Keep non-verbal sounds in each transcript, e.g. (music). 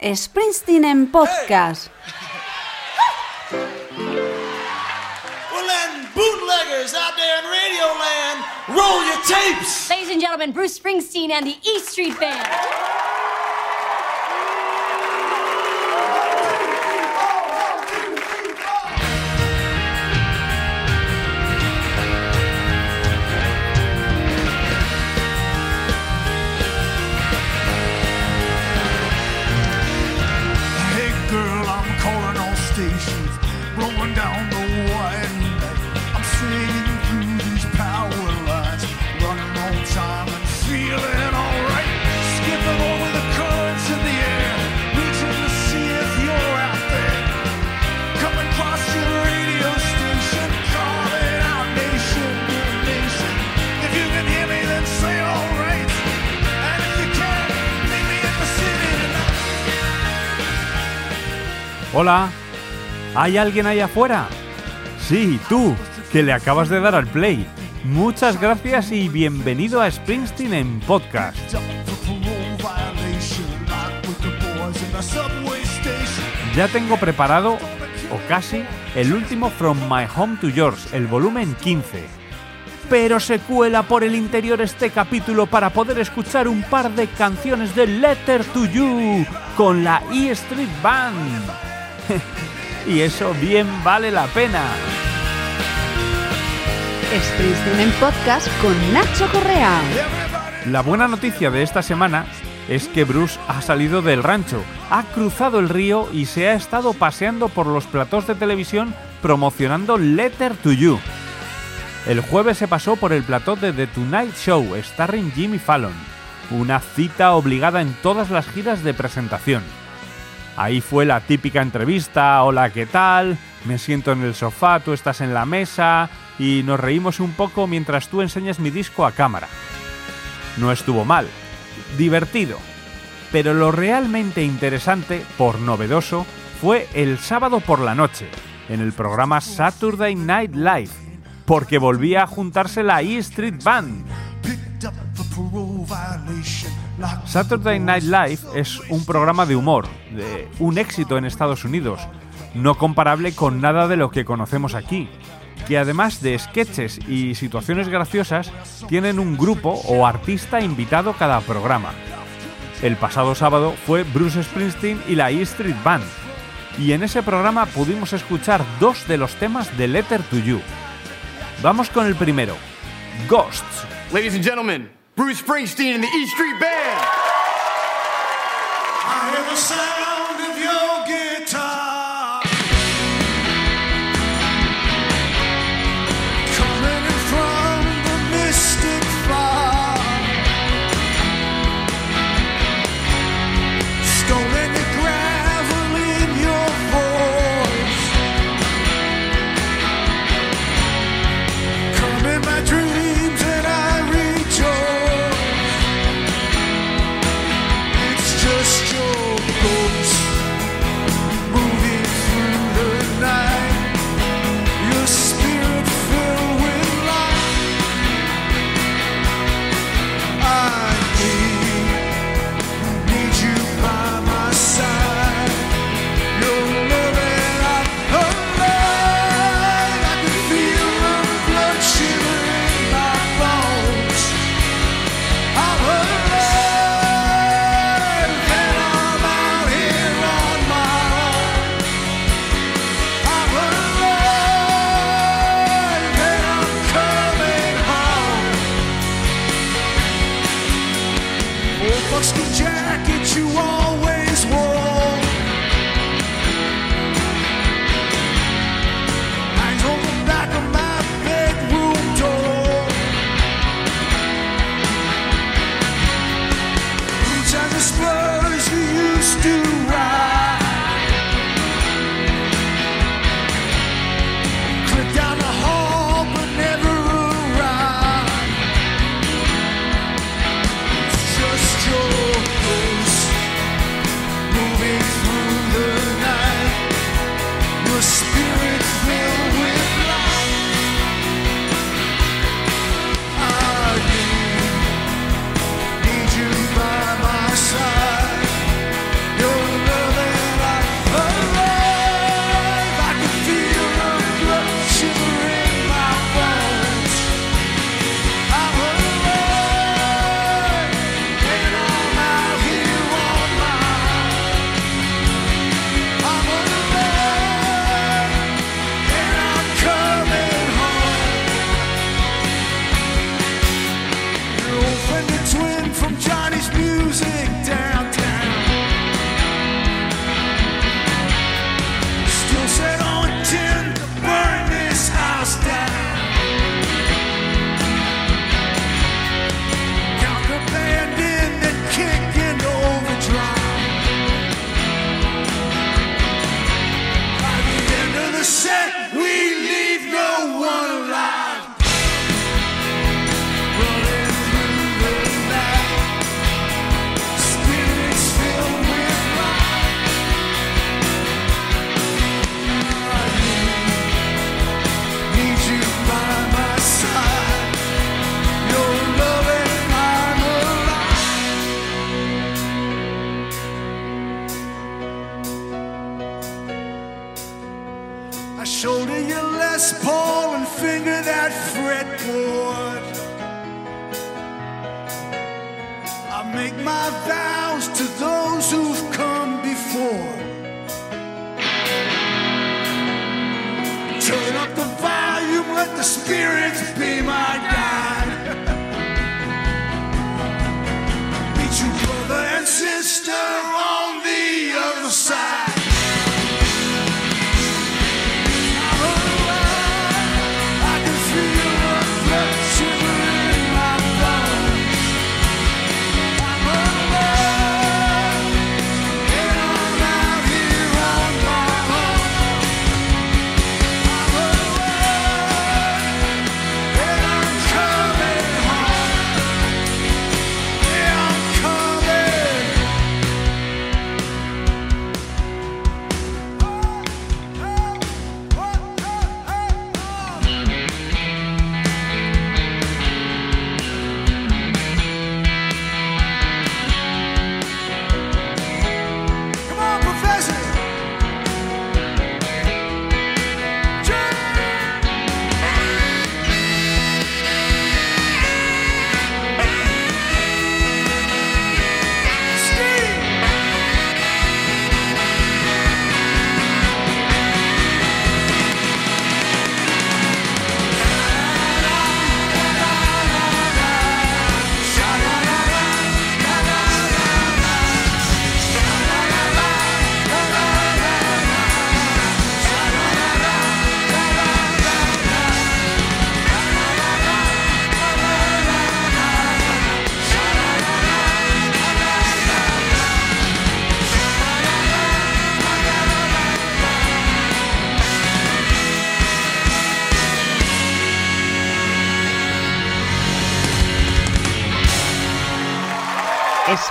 Springsteen en podcast. (laughs) Well then, bootleggers out there in Radio Land, roll your tapes! Ladies and gentlemen, Bruce Springsteen and the E Street Band. Stations, blowing down the wire. I'm singing through these power lines, running on time and feeling alright. Skipping over the currents in the air, reaching to see if you're out there. Coming across your radio station, calling out nation nation. If you can hear me, then say alright. And if you can, meet me in the city tonight. Hola, ¿hay alguien ahí afuera? Sí, tú, que le acabas de dar al play. Muchas gracias y bienvenido a Springsteen en podcast. Ya tengo preparado, o casi, el último From My Home to Yours, el volumen 15. Pero se cuela por el interior este capítulo para poder escuchar un par de canciones de Letter to You con la E Street Band. (laughs) y eso bien vale la pena. Springsteen en podcast con Nacho Correa. La buena noticia de esta semana es que Bruce ha salido del rancho, ha cruzado el río y se ha estado paseando por los platós de televisión promocionando Letter to You. El jueves se pasó por el plató de The Tonight Show, starring Jimmy Fallon, una cita obligada en todas las giras de presentación. Ahí fue la típica entrevista, hola, ¿qué tal? Me siento en el sofá, tú estás en la mesa y nos reímos un poco mientras tú enseñas mi disco a cámara. No estuvo mal, divertido. Pero lo realmente interesante, por novedoso, fue el sábado por la noche, en el programa Saturday Night Live, porque volvía a juntarse la E Street Band. Saturday Night Live es un programa de humor, de un éxito en Estados Unidos, no comparable con nada de lo que conocemos aquí, que además de sketches y situaciones graciosas, tienen un grupo o artista invitado cada programa. El pasado sábado fue Bruce Springsteen y la E Street Band, y en ese programa pudimos escuchar dos de los temas de Letter to You. Vamos con el primero, Ghosts. Ladies and gentlemen, Bruce Springsteen and the E Street Band. I hear the sound buckskin jacket you wore. Make my vows to those who've come before. Turn up the volume, let the spirits be my guide.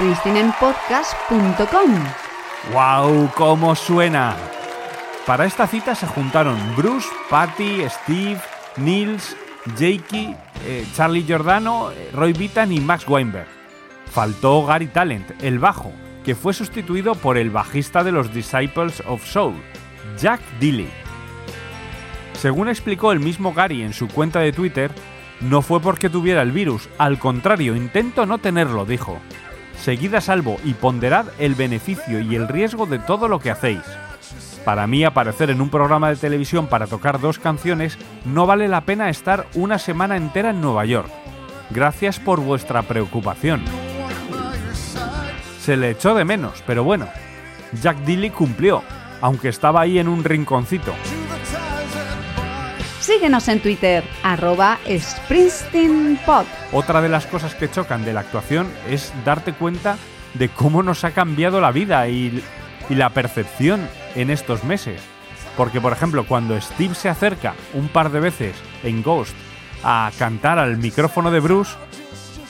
springsteenenpodcast.com. ¡Wow! ¿Cómo suena? Para esta cita se juntaron Bruce, Patty, Steve, Nils, Jakey, eh, Charlie Giordano, eh, Roy Vitan y Max Weinberg. Faltó Gary Talent, el bajo, que fue sustituido por el bajista de los Disciples of Soul, Jack Dilly. Según explicó el mismo Gary en su cuenta de Twitter, no fue porque tuviera el virus, al contrario, intento no tenerlo, dijo. Seguid a salvo y ponderad el beneficio y el riesgo de todo lo que hacéis. Para mí aparecer en un programa de televisión para tocar dos canciones no vale la pena estar una semana entera en Nueva York. Gracias por vuestra preocupación. Se le echó de menos, pero bueno, Jack Dilly cumplió, aunque estaba ahí en un rinconcito. Síguenos en Twitter, arroba SpringsteenPod. Otra de las cosas que chocan de la actuación es darte cuenta de cómo nos ha cambiado la vida y, y la percepción en estos meses. Porque, por ejemplo, cuando Steve se acerca un par de veces en Ghost a cantar al micrófono de Bruce,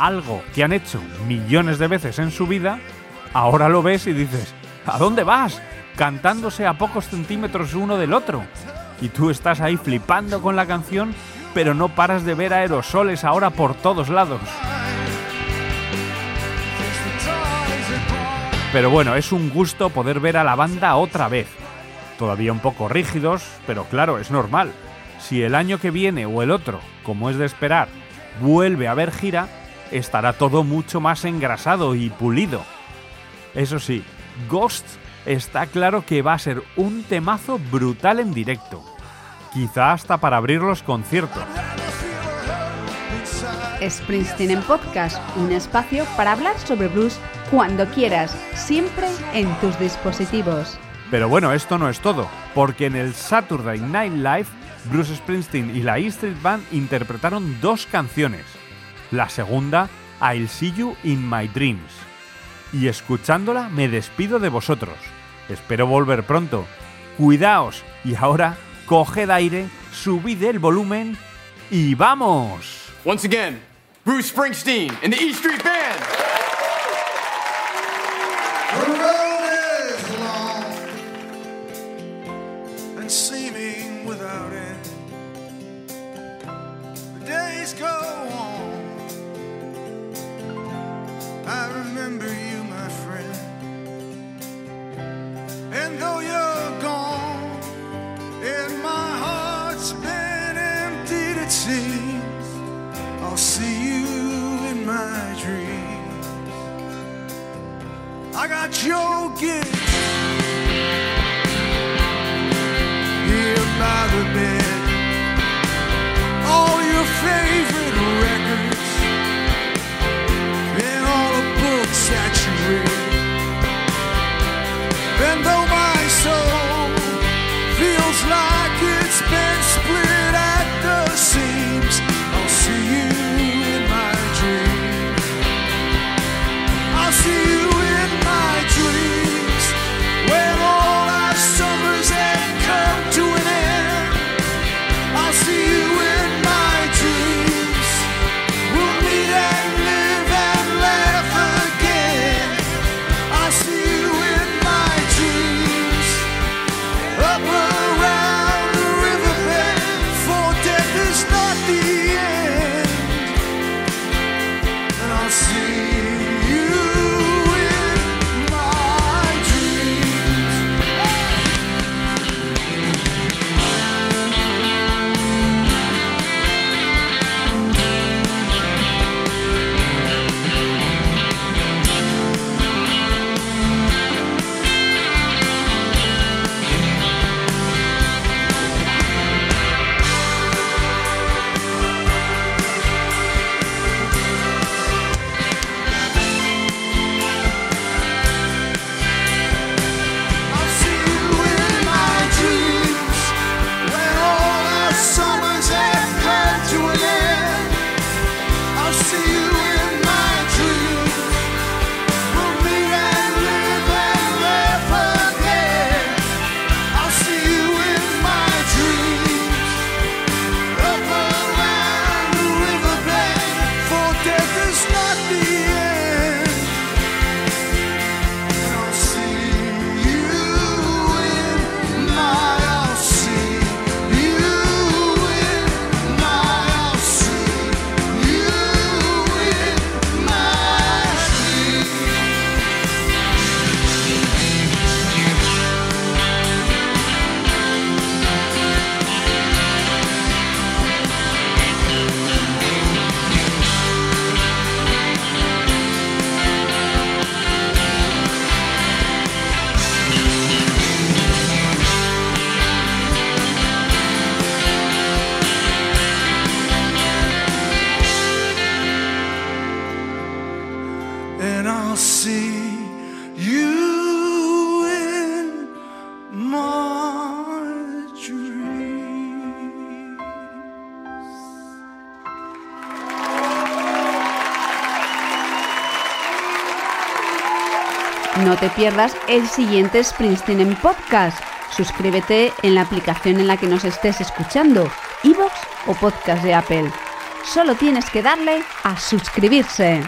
algo que han hecho millones de veces en su vida, ahora lo ves y dices, ¿a dónde vas? Cantándose a pocos centímetros uno del otro. Y tú estás ahí flipando con la canción, pero no paras de ver aerosoles ahora por todos lados. Pero bueno, es un gusto poder ver a la banda otra vez. Todavía un poco rígidos, pero claro, es normal. Si el año que viene o el otro, como es de esperar, vuelve a haber gira, estará todo mucho más engrasado y pulido. Eso sí, Ghost está claro que va a ser un temazo brutal en directo. Quizá hasta para abrir los conciertos. Springsteen en Podcast, un espacio para hablar sobre blues cuando quieras, siempre en tus dispositivos. Pero bueno, esto no es todo, porque en el Saturday Night Live, Bruce Springsteen y la E Street Band interpretaron dos canciones. La segunda, I'll See You in My Dreams. Y escuchándola me despido de vosotros. Espero volver pronto. Cuidaos y ahora coged aire, subid el volumen y ¡vamos! Once again, Bruce Springsteen and the E Street Band. The road is long and seeming without end. Joking, your gift. Here by. No te pierdas el siguiente Springsteen Podcast. Suscríbete en la aplicación en la que nos estés escuchando, iVoox o Podcast de Apple. Solo tienes que darle a suscribirse.